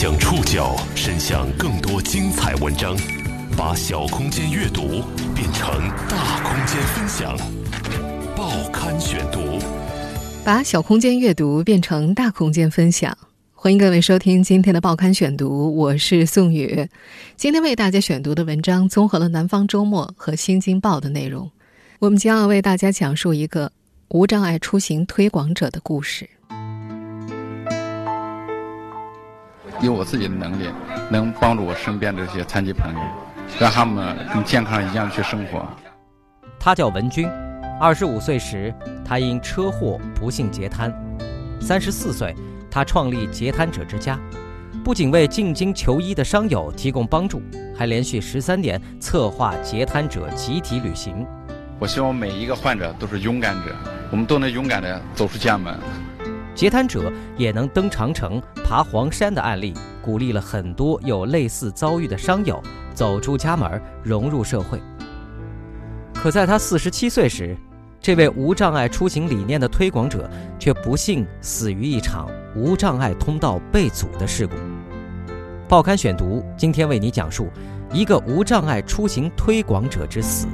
将触角伸向更多精彩文章，把小空间阅读变成大空间分享。报刊选读，把小空间阅读变成大空间分享。欢迎各位收听今天的报刊选读，我是宋宇。今天为大家选读的文章综合了《南方周末》和《新京报》的内容。我们将要为大家讲述一个无障碍出行推广者的故事。以我自己的能力，能帮助我身边这些残疾朋友，让他们跟健康一样去生活。他叫文军，二十五岁时，他因车祸不幸截瘫；三十四岁。他创立截瘫者之家，不仅为进京求医的伤友提供帮助，还连续十三年策划截瘫者集体旅行。我希望每一个患者都是勇敢者，我们都能勇敢地走出家门。截瘫者也能登长城、爬黄山的案例，鼓励了很多有类似遭遇的伤友走出家门，融入社会。可在他四十七岁时，这位无障碍出行理念的推广者却不幸死于一场无障碍通道被阻的事故。报刊选读今天为你讲述一个无障碍出行推广者之死。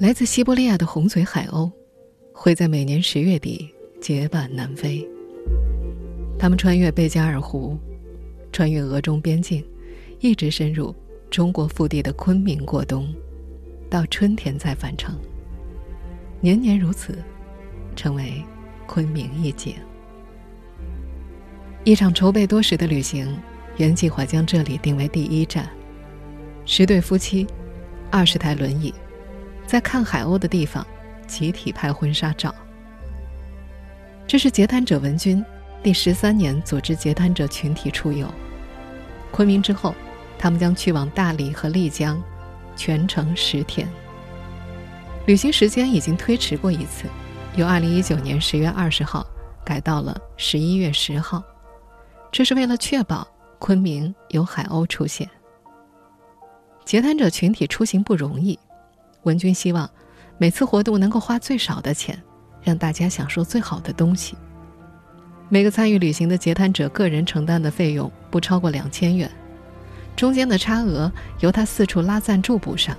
来自西伯利亚的红嘴海鸥，会在每年十月底结伴南飞。它们穿越贝加尔湖，穿越俄中边境。一直深入中国腹地的昆明过冬，到春天再返程。年年如此，成为昆明一景。一场筹备多时的旅行，原计划将这里定为第一站。十对夫妻，二十台轮椅，在看海鸥的地方集体拍婚纱照。这是截瘫者文军第十三年组织截瘫者群体出游昆明之后。他们将去往大理和丽江，全程十天。旅行时间已经推迟过一次，由二零一九年十月二十号改到了十一月十号，这是为了确保昆明有海鸥出现。截瘫者群体出行不容易，文军希望每次活动能够花最少的钱，让大家享受最好的东西。每个参与旅行的截瘫者个人承担的费用不超过两千元。中间的差额由他四处拉赞助补上。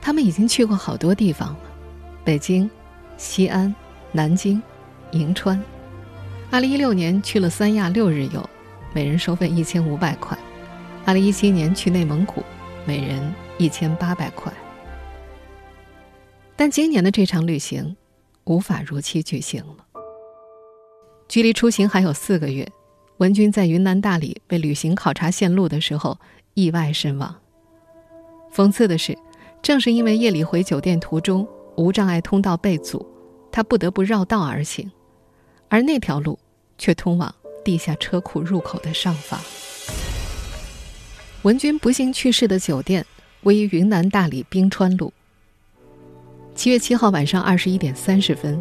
他们已经去过好多地方了：北京、西安、南京、银川。二零一六年去了三亚六日游，每人收费一千五百块；二零一七年去内蒙古，每人一千八百块。但今年的这场旅行无法如期举行了。距离出行还有四个月。文军在云南大理为旅行考察线路的时候意外身亡。讽刺的是，正是因为夜里回酒店途中无障碍通道被阻，他不得不绕道而行，而那条路却通往地下车库入口的上方。文军不幸去世的酒店位于云南大理冰川路。七月七号晚上二十一点三十分，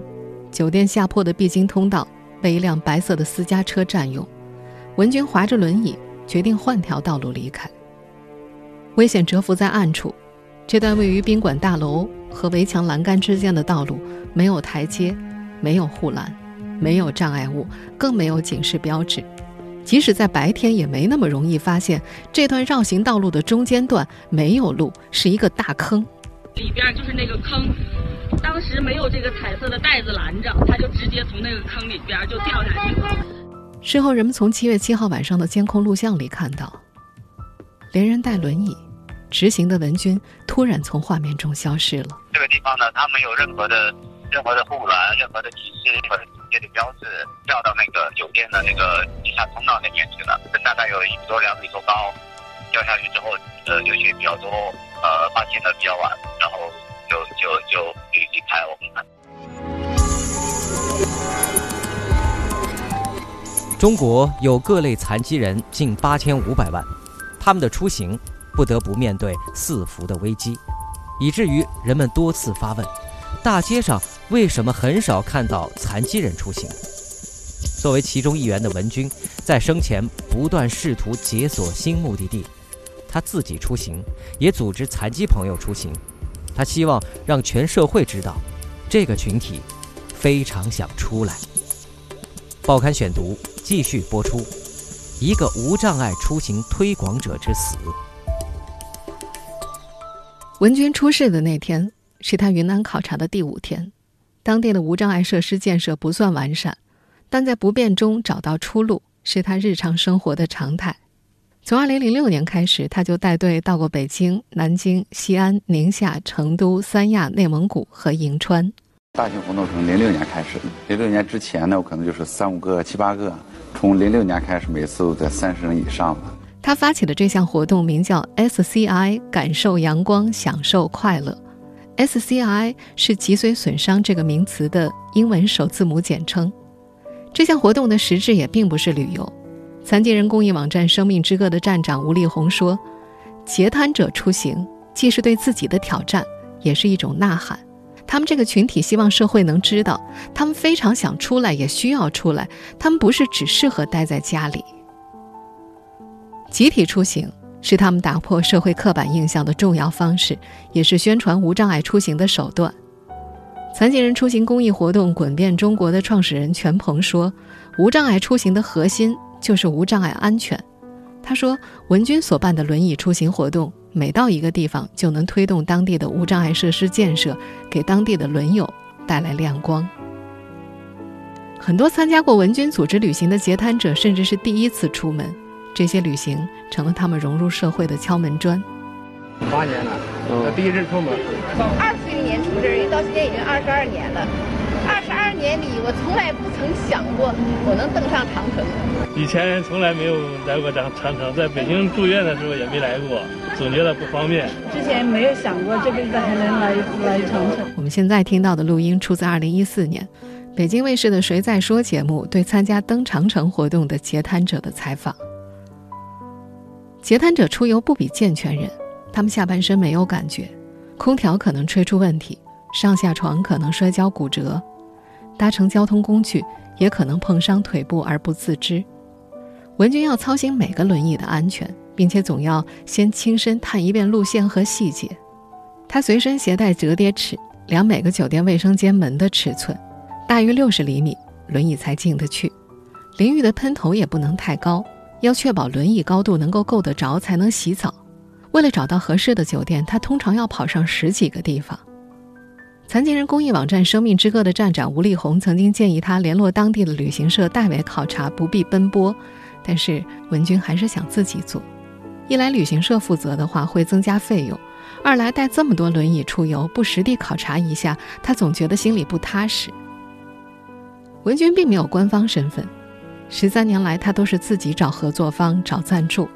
酒店下坡的必经通道被一辆白色的私家车占用。文军划着轮椅，决定换条道路离开。危险蛰伏在暗处，这段位于宾馆大楼和围墙栏杆之间的道路没有台阶，没有护栏，没有障碍物，更没有警示标志。即使在白天，也没那么容易发现这段绕行道路的中间段没有路，是一个大坑。里边就是那个坑，当时没有这个彩色的袋子拦着，他就直接从那个坑里边就掉下去了。事后，人们从七月七号晚上的监控录像里看到，连人带轮椅直行的文军突然从画面中消失了。这个地方呢，它没有任何的、任何的护栏、任何的提示、任何的警戒的标志，掉到那个酒店的那个地下通道那边去了。大概有一米多、两米多高，掉下去之后，呃，流血比较多，呃，发现的比较晚，然后就就就离离开我们。中国有各类残疾人近八千五百万，他们的出行不得不面对四伏的危机，以至于人们多次发问：大街上为什么很少看到残疾人出行？作为其中一员的文军，在生前不断试图解锁新目的地，他自己出行，也组织残疾朋友出行，他希望让全社会知道，这个群体非常想出来。报刊选读继续播出：一个无障碍出行推广者之死。文军出事的那天是他云南考察的第五天，当地的无障碍设施建设不算完善，但在不便中找到出路是他日常生活的常态。从二零零六年开始，他就带队到过北京、南京、西安、宁夏、成都、三亚、内蒙古和银川。大型活动从零六年开始，零六年之前呢，我可能就是三五个、七八个。从零六年开始，每次都在三十人以上吧。他发起的这项活动名叫 SCI，感受阳光，享受快乐。SCI 是脊髓损伤这个名词的英文首字母简称。这项活动的实质也并不是旅游。残疾人公益网站“生命之歌”的站长吴立红说：“截瘫者出行，既是对自己的挑战，也是一种呐喊。他们这个群体希望社会能知道，他们非常想出来，也需要出来。他们不是只适合待在家里。”集体出行是他们打破社会刻板印象的重要方式，也是宣传无障碍出行的手段。残疾人出行公益活动“滚遍中国”的创始人全鹏说：“无障碍出行的核心就是无障碍安全。”他说：“文军所办的轮椅出行活动，每到一个地方就能推动当地的无障碍设施建设，给当地的轮友带来亮光。”很多参加过文军组织旅行的截瘫者，甚至是第一次出门。这些旅行成了他们融入社会的敲门砖。八年了，我，第一次出门。从二岁年出这儿，到今年已经二十二年了。二十二年里，我从来不曾想过我能登上长城。以前从来没有来过长长城，在北京住院的时候也没来过，总觉得不方便。之前没有想过这辈子还能来来长城。我们现在听到的录音出自二零一四年，北京卫视的《谁在说》节目对参加登长城活动的截瘫者的采访。截瘫者出游不比健全人，他们下半身没有感觉，空调可能吹出问题，上下床可能摔跤骨折，搭乘交通工具也可能碰伤腿部而不自知。文军要操心每个轮椅的安全，并且总要先亲身探一遍路线和细节。他随身携带折叠尺，量每个酒店卫生间门的尺寸，大于六十厘米，轮椅才进得去。淋浴的喷头也不能太高。要确保轮椅高度能够够得着才能洗澡。为了找到合适的酒店，他通常要跑上十几个地方。残疾人公益网站“生命之歌”的站长吴丽红曾经建议他联络当地的旅行社代为考察，不必奔波。但是文军还是想自己做。一来旅行社负责的话会增加费用，二来带这么多轮椅出游不实地考察一下，他总觉得心里不踏实。文军并没有官方身份。十三年来，他都是自己找合作方、找赞助。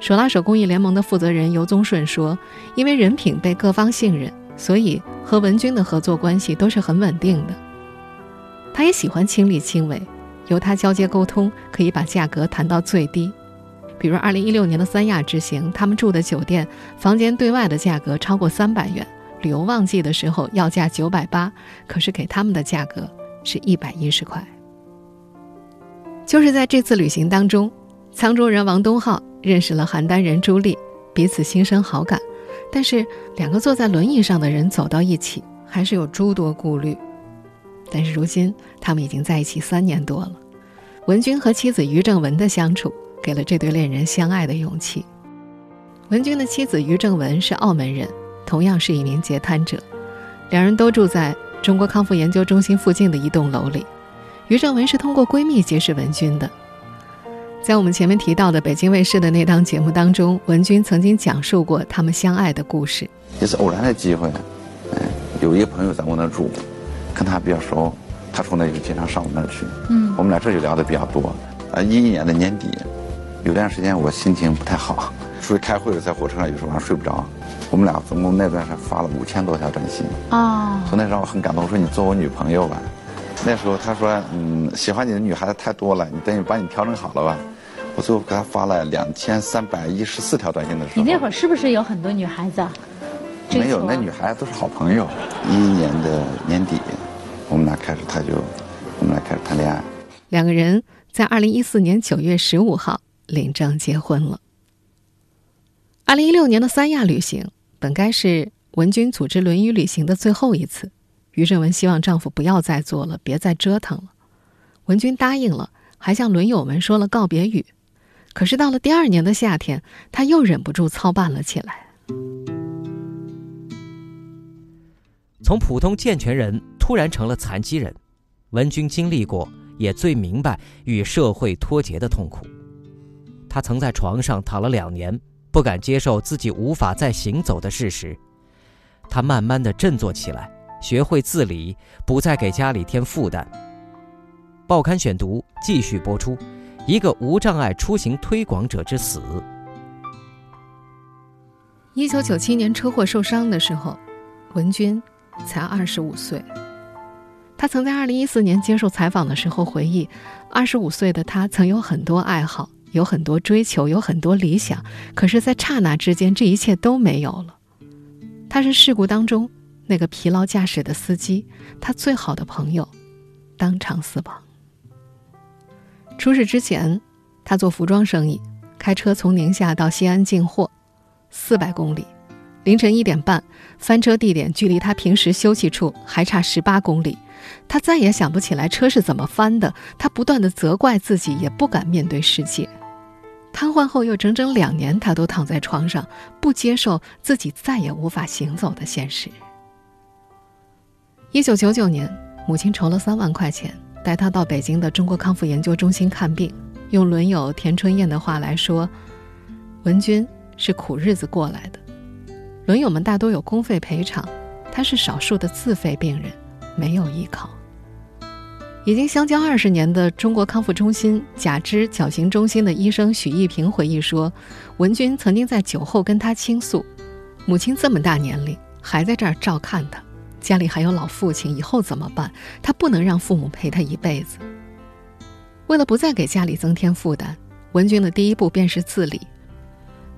手拉手公益联盟的负责人尤宗顺说：“因为人品被各方信任，所以和文军的合作关系都是很稳定的。他也喜欢亲力亲为，由他交接沟通，可以把价格谈到最低。比如2016年的三亚之行，他们住的酒店房间对外的价格超过三百元，旅游旺季的时候要价九百八，可是给他们的价格是一百一十块。”就是在这次旅行当中，沧州人王东浩认识了邯郸人朱丽，彼此心生好感。但是两个坐在轮椅上的人走到一起，还是有诸多顾虑。但是如今他们已经在一起三年多了，文军和妻子于正文的相处，给了这对恋人相爱的勇气。文军的妻子于正文是澳门人，同样是一名截瘫者，两人都住在中国康复研究中心附近的一栋楼里。于正文是通过闺蜜结识文军的。在我们前面提到的北京卫视的那档节目当中，文军曾经讲述过他们相爱的故事。也是偶然的机会，哎，有一个朋友在我那住，跟他比较熟，他从那就经常上我那儿去。嗯，我们俩这就聊的比较多。啊，一一年的年底，有段时间我心情不太好，出去开会，在火车上有时候晚上睡不着。我们俩总共那段时间发了五千多条短信。啊，从那时候我很感动，我说你做我女朋友吧。那时候他说：“嗯，喜欢你的女孩子太多了，你等于把你调整好了吧。”我最后给他发了两千三百一十四条短信的时候，你那会儿是不是有很多女孩子？没有，那女孩子都是好朋友。一一年的年底，我们俩开始，他就我们俩开始谈恋爱。两个人在二零一四年九月十五号领证结婚了。二零一六年的三亚旅行本该是文军组织轮椅旅行的最后一次。于正文希望丈夫不要再做了，别再折腾了。文军答应了，还向轮友们说了告别语。可是到了第二年的夏天，他又忍不住操办了起来。从普通健全人突然成了残疾人，文君经历过，也最明白与社会脱节的痛苦。他曾在床上躺了两年，不敢接受自己无法再行走的事实。他慢慢的振作起来，学会自理，不再给家里添负担。报刊选读继续播出：一个无障碍出行推广者之死。一九九七年车祸受伤的时候，文军才二十五岁。他曾在二零一四年接受采访的时候回忆，二十五岁的他曾有很多爱好，有很多追求，有很多理想，可是，在刹那之间，这一切都没有了。他是事故当中那个疲劳驾驶的司机，他最好的朋友当场死亡。出事之前，他做服装生意，开车从宁夏到西安进货，四百公里。凌晨一点半，翻车地点距离他平时休息处还差十八公里。他再也想不起来车是怎么翻的，他不断的责怪自己，也不敢面对世界。瘫痪后又整整两年，他都躺在床上，不接受自己再也无法行走的现实。一九九九年，母亲筹了三万块钱，带他到北京的中国康复研究中心看病。用轮友田春燕的话来说，文军是苦日子过来的。轮友们大多有公费赔偿，他是少数的自费病人，没有依靠。已经相交二十年的中国康复中心假肢矫形中心的医生许一平回忆说：“文军曾经在酒后跟他倾诉，母亲这么大年龄还在这儿照看他，家里还有老父亲，以后怎么办？他不能让父母陪他一辈子。为了不再给家里增添负担，文军的第一步便是自理。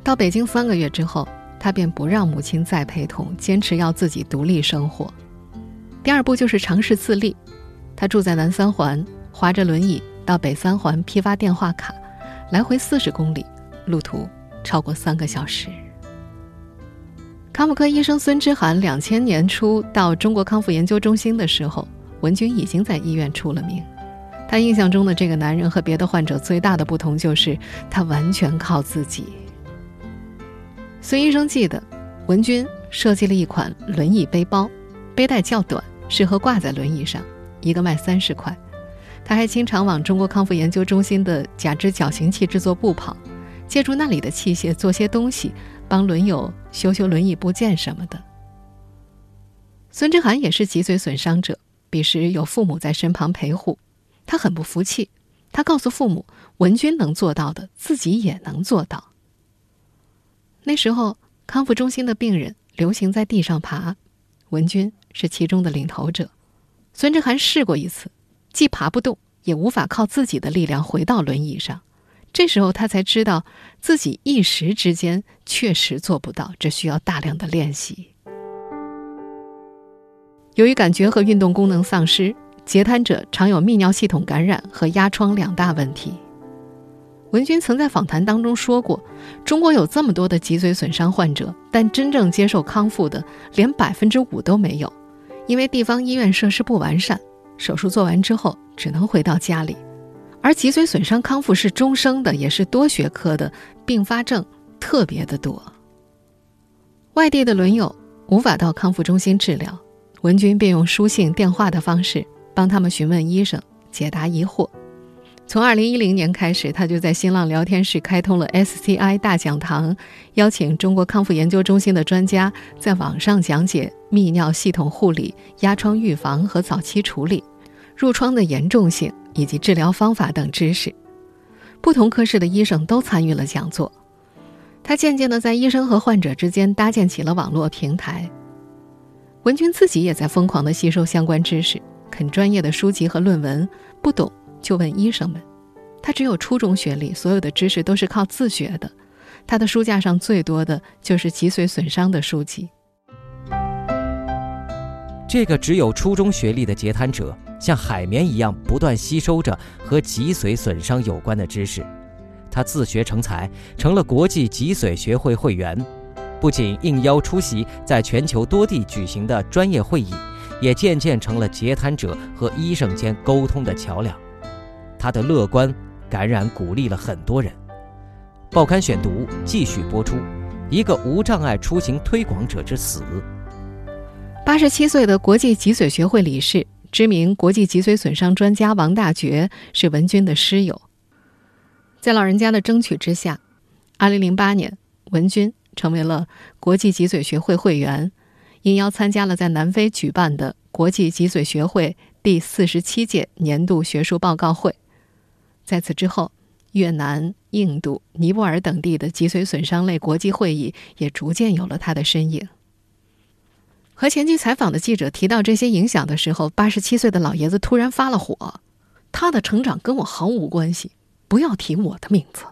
到北京三个月之后，他便不让母亲再陪同，坚持要自己独立生活。第二步就是尝试自立。”他住在南三环，划着轮椅到北三环批发电话卡，来回四十公里，路途超过三个小时。康复科医生孙之涵两千年初到中国康复研究中心的时候，文军已经在医院出了名。他印象中的这个男人和别的患者最大的不同就是他完全靠自己。孙医生记得，文军设计了一款轮椅背包，背带较短，适合挂在轮椅上。一个卖三十块，他还经常往中国康复研究中心的假肢矫形器制作部跑，借助那里的器械做些东西，帮轮友修修轮椅部件什么的。孙之涵也是脊髓损伤者，彼时有父母在身旁陪护，他很不服气，他告诉父母，文军能做到的，自己也能做到。那时候康复中心的病人流行在地上爬，文军是其中的领头者。孙志涵试过一次，既爬不动，也无法靠自己的力量回到轮椅上。这时候他才知道，自己一时之间确实做不到，这需要大量的练习。由于感觉和运动功能丧失，截瘫者常有泌尿系统感染和压疮两大问题。文军曾在访谈当中说过：“中国有这么多的脊髓损伤患者，但真正接受康复的连百分之五都没有。”因为地方医院设施不完善，手术做完之后只能回到家里，而脊髓损伤康复是终生的，也是多学科的，并发症特别的多。外地的轮友无法到康复中心治疗，文军便用书信、电话的方式帮他们询问医生，解答疑惑。从二零一零年开始，他就在新浪聊天室开通了 SCI 大讲堂，邀请中国康复研究中心的专家在网上讲解泌尿系统护理、压疮预防和早期处理、褥疮的严重性以及治疗方法等知识。不同科室的医生都参与了讲座。他渐渐地在医生和患者之间搭建起了网络平台。文军自己也在疯狂地吸收相关知识，啃专业的书籍和论文，不懂。就问医生们，他只有初中学历，所有的知识都是靠自学的。他的书架上最多的就是脊髓损伤的书籍。这个只有初中学历的截瘫者，像海绵一样不断吸收着和脊髓损伤有关的知识。他自学成才，成了国际脊髓学会会员，不仅应邀出席在全球多地举行的专业会议。也渐渐成了截瘫者和医生间沟通的桥梁。他的乐观感染鼓励了很多人。报刊选读继续播出：一个无障碍出行推广者之死。八十七岁的国际脊髓学会理事、知名国际脊髓损伤专家王大觉是文军的师友。在老人家的争取之下，二零零八年，文军成为了国际脊髓学会会员，应邀参加了在南非举办的国际脊髓学会第四十七届年度学术报告会。在此之后，越南、印度、尼泊尔等地的脊髓损伤类国际会议也逐渐有了他的身影。和前期采访的记者提到这些影响的时候，八十七岁的老爷子突然发了火：“他的成长跟我毫无关系，不要提我的名字。”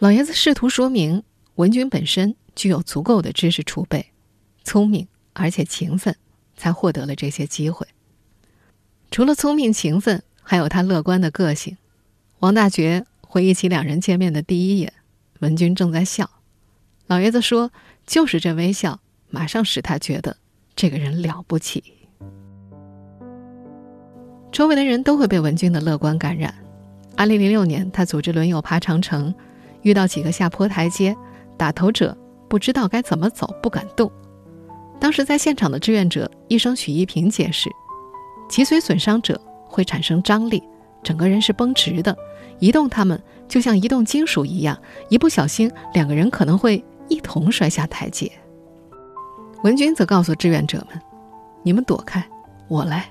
老爷子试图说明，文军本身具有足够的知识储备，聪明而且勤奋，才获得了这些机会。除了聪明勤奋，还有他乐观的个性。王大觉回忆起两人见面的第一眼，文军正在笑，老爷子说：“就是这微笑。”马上使他觉得这个人了不起。周围的人都会被文军的乐观感染。二零零六年，他组织轮友爬长城，遇到几个下坡台阶，打头者不知道该怎么走，不敢动。当时在现场的志愿者医生许一平解释，脊髓损伤者会产生张力，整个人是绷直的，移动他们就像移动金属一样，一不小心两个人可能会一同摔下台阶。文军则告诉志愿者们：“你们躲开，我来。”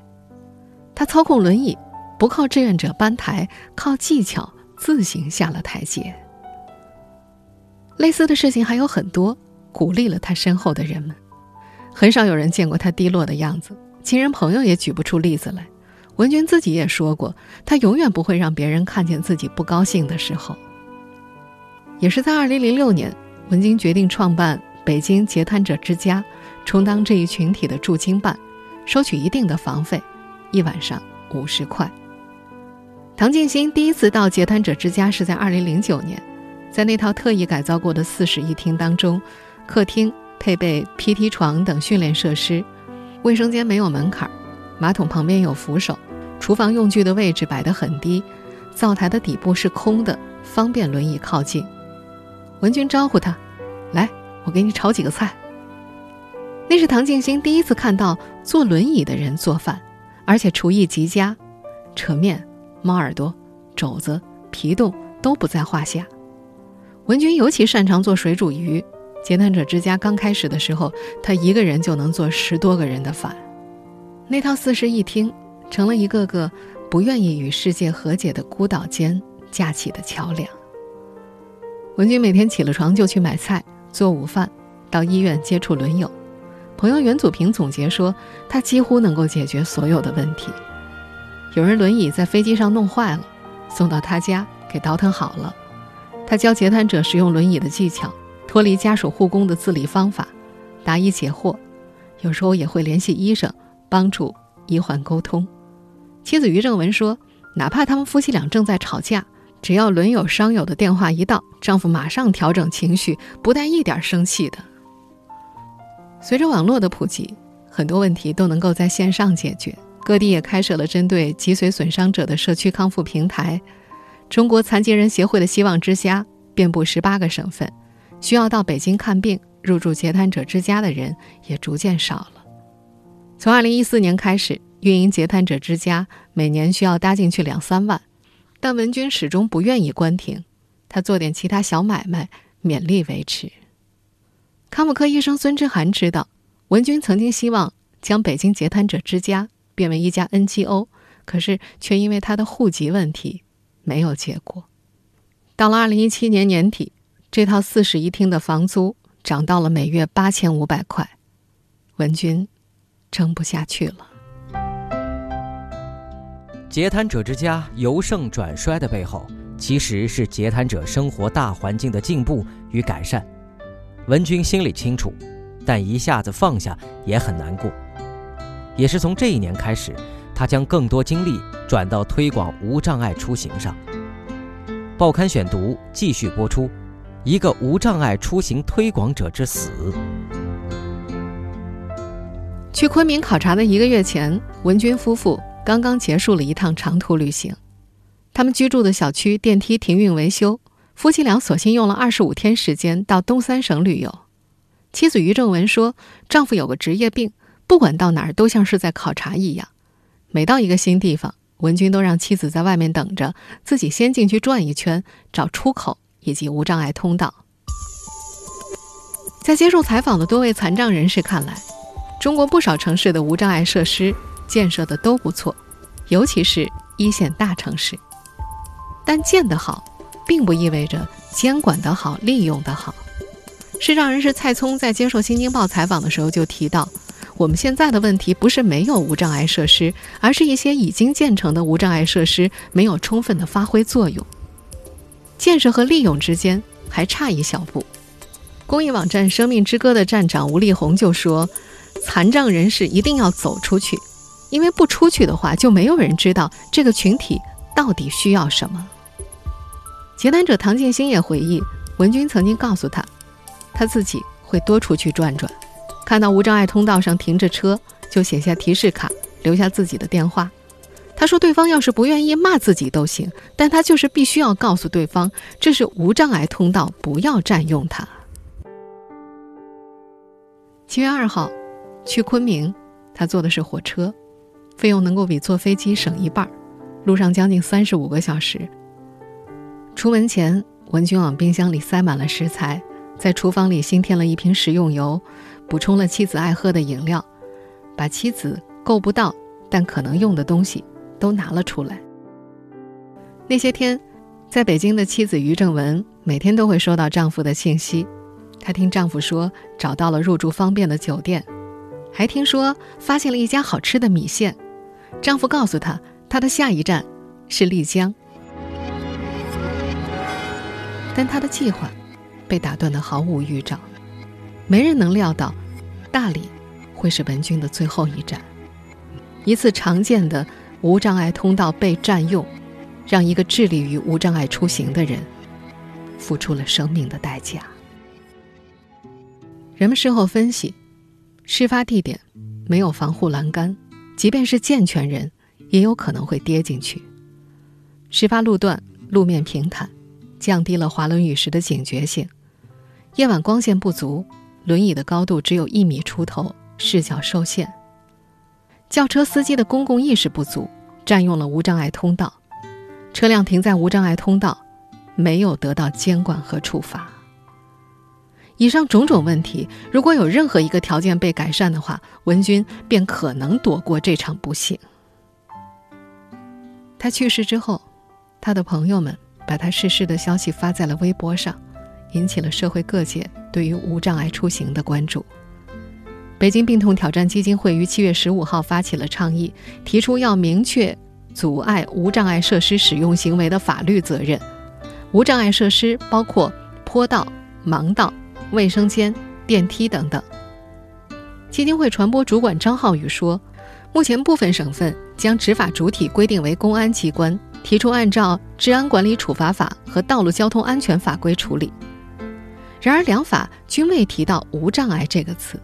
他操控轮椅，不靠志愿者搬台，靠技巧自行下了台阶。类似的事情还有很多，鼓励了他身后的人们。很少有人见过他低落的样子，亲人朋友也举不出例子来。文军自己也说过，他永远不会让别人看见自己不高兴的时候。也是在2006年，文军决定创办北京截瘫者之家。充当这一群体的驻京办，收取一定的房费，一晚上五十块。唐静心第一次到截瘫者之家是在二零零九年，在那套特意改造过的四室一厅当中，客厅配备 PT 床等训练设施，卫生间没有门槛，马桶旁边有扶手，厨房用具的位置摆得很低，灶台的底部是空的，方便轮椅靠近。文军招呼他：“来，我给你炒几个菜。”那是唐静心第一次看到坐轮椅的人做饭，而且厨艺极佳，扯面、猫耳朵、肘子、皮冻都不在话下。文军尤其擅长做水煮鱼。截瘫者之家刚开始的时候，他一个人就能做十多个人的饭。那套四室一厅成了一个个不愿意与世界和解的孤岛间架起的桥梁。文军每天起了床就去买菜、做午饭，到医院接触轮友。朋友袁祖平总结说：“他几乎能够解决所有的问题。有人轮椅在飞机上弄坏了，送到他家给倒腾好了。他教截瘫者使用轮椅的技巧，脱离家属护工的自理方法，答疑解惑。有时候也会联系医生，帮助医患沟通。”妻子于正文说：“哪怕他们夫妻俩正在吵架，只要轮友伤友的电话一到，丈夫马上调整情绪，不带一点生气的。”随着网络的普及，很多问题都能够在线上解决。各地也开设了针对脊髓损伤者的社区康复平台。中国残疾人协会的希望之家遍布十八个省份，需要到北京看病、入住截瘫者之家的人也逐渐少了。从二零一四年开始，运营截瘫者之家每年需要搭进去两三万，但文军始终不愿意关停，他做点其他小买卖，勉力维持。康复科医生孙之涵知道，文军曾经希望将北京截瘫者之家变为一家 NGO，可是却因为他的户籍问题没有结果。到了二零一七年年底，这套四室一厅的房租涨到了每月八千五百块，文军撑不下去了。截瘫者之家由盛转衰的背后，其实是截瘫者生活大环境的进步与改善。文军心里清楚，但一下子放下也很难过。也是从这一年开始，他将更多精力转到推广无障碍出行上。报刊选读继续播出：一个无障碍出行推广者之死。去昆明考察的一个月前，文军夫妇刚刚结束了一趟长途旅行。他们居住的小区电梯停运维修，夫妻俩索性用了二十五天时间到东三省旅游。妻子于正文说：“丈夫有个职业病，不管到哪儿都像是在考察一样。每到一个新地方，文军都让妻子在外面等着，自己先进去转一圈，找出口以及无障碍通道。”在接受采访的多位残障人士看来，中国不少城市的无障碍设施建设的都不错，尤其是一线大城市。但建得好，并不意味着监管得好、利用得好。视障人士蔡聪在接受《新京报》采访的时候就提到，我们现在的问题不是没有无障碍设施，而是一些已经建成的无障碍设施没有充分的发挥作用，建设和利用之间还差一小步。公益网站“生命之歌”的站长吴丽红就说：“残障人士一定要走出去，因为不出去的话，就没有人知道这个群体到底需要什么。”结谈者唐建新也回忆，文军曾经告诉他，他自己会多出去转转，看到无障碍通道上停着车，就写下提示卡，留下自己的电话。他说，对方要是不愿意骂自己都行，但他就是必须要告诉对方，这是无障碍通道，不要占用它。七月二号，去昆明，他坐的是火车，费用能够比坐飞机省一半，路上将近三十五个小时。出门前，文军往冰箱里塞满了食材，在厨房里新添了一瓶食用油，补充了妻子爱喝的饮料，把妻子够不到但可能用的东西都拿了出来。那些天，在北京的妻子于正文每天都会收到丈夫的信息，她听丈夫说找到了入住方便的酒店，还听说发现了一家好吃的米线。丈夫告诉她，他的下一站是丽江。但他的计划被打断的毫无预兆，没人能料到大理会是文军的最后一站。一次常见的无障碍通道被占用，让一个致力于无障碍出行的人付出了生命的代价。人们事后分析，事发地点没有防护栏杆，即便是健全人也有可能会跌进去。事发路段路面平坦。降低了滑轮雨时的警觉性，夜晚光线不足，轮椅的高度只有一米出头，视角受限。轿车司机的公共意识不足，占用了无障碍通道，车辆停在无障碍通道，没有得到监管和处罚。以上种种问题，如果有任何一个条件被改善的话，文军便可能躲过这场不幸。他去世之后，他的朋友们。把他逝世的消息发在了微博上，引起了社会各界对于无障碍出行的关注。北京病痛挑战基金会于七月十五号发起了倡议，提出要明确阻碍无障碍设施使用行为的法律责任。无障碍设施包括坡道、盲道、卫生间、电梯等等。基金会传播主管张浩宇说：“目前部分省份将执法主体规定为公安机关。”提出按照《治安管理处罚法》和《道路交通安全法规》处理，然而两法均未提到“无障碍”这个词。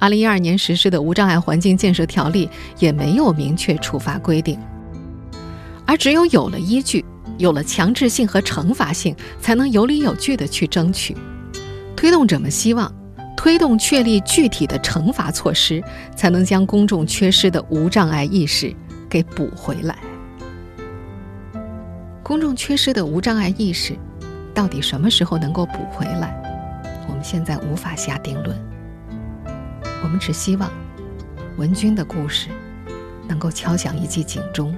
二零一二年实施的《无障碍环境建设条例》也没有明确处罚规定，而只有有了依据，有了强制性和惩罚性，才能有理有据地去争取。推动者们希望，推动确立具体的惩罚措施，才能将公众缺失的无障碍意识给补回来。公众缺失的无障碍意识，到底什么时候能够补回来？我们现在无法下定论。我们只希望文军的故事能够敲响一记警钟：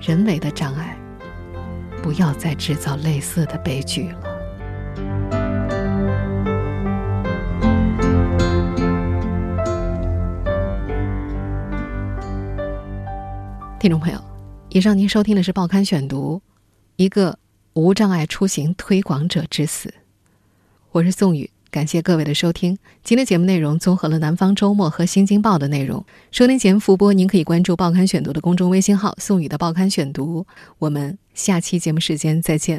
人为的障碍，不要再制造类似的悲剧了。听众朋友。以上您收听的是《报刊选读》，一个无障碍出行推广者之死。我是宋宇，感谢各位的收听。今天节目内容综合了《南方周末》和《新京报》的内容。收听前复播，您可以关注《报刊选读》的公众微信号“宋宇的报刊选读”。我们下期节目时间再见。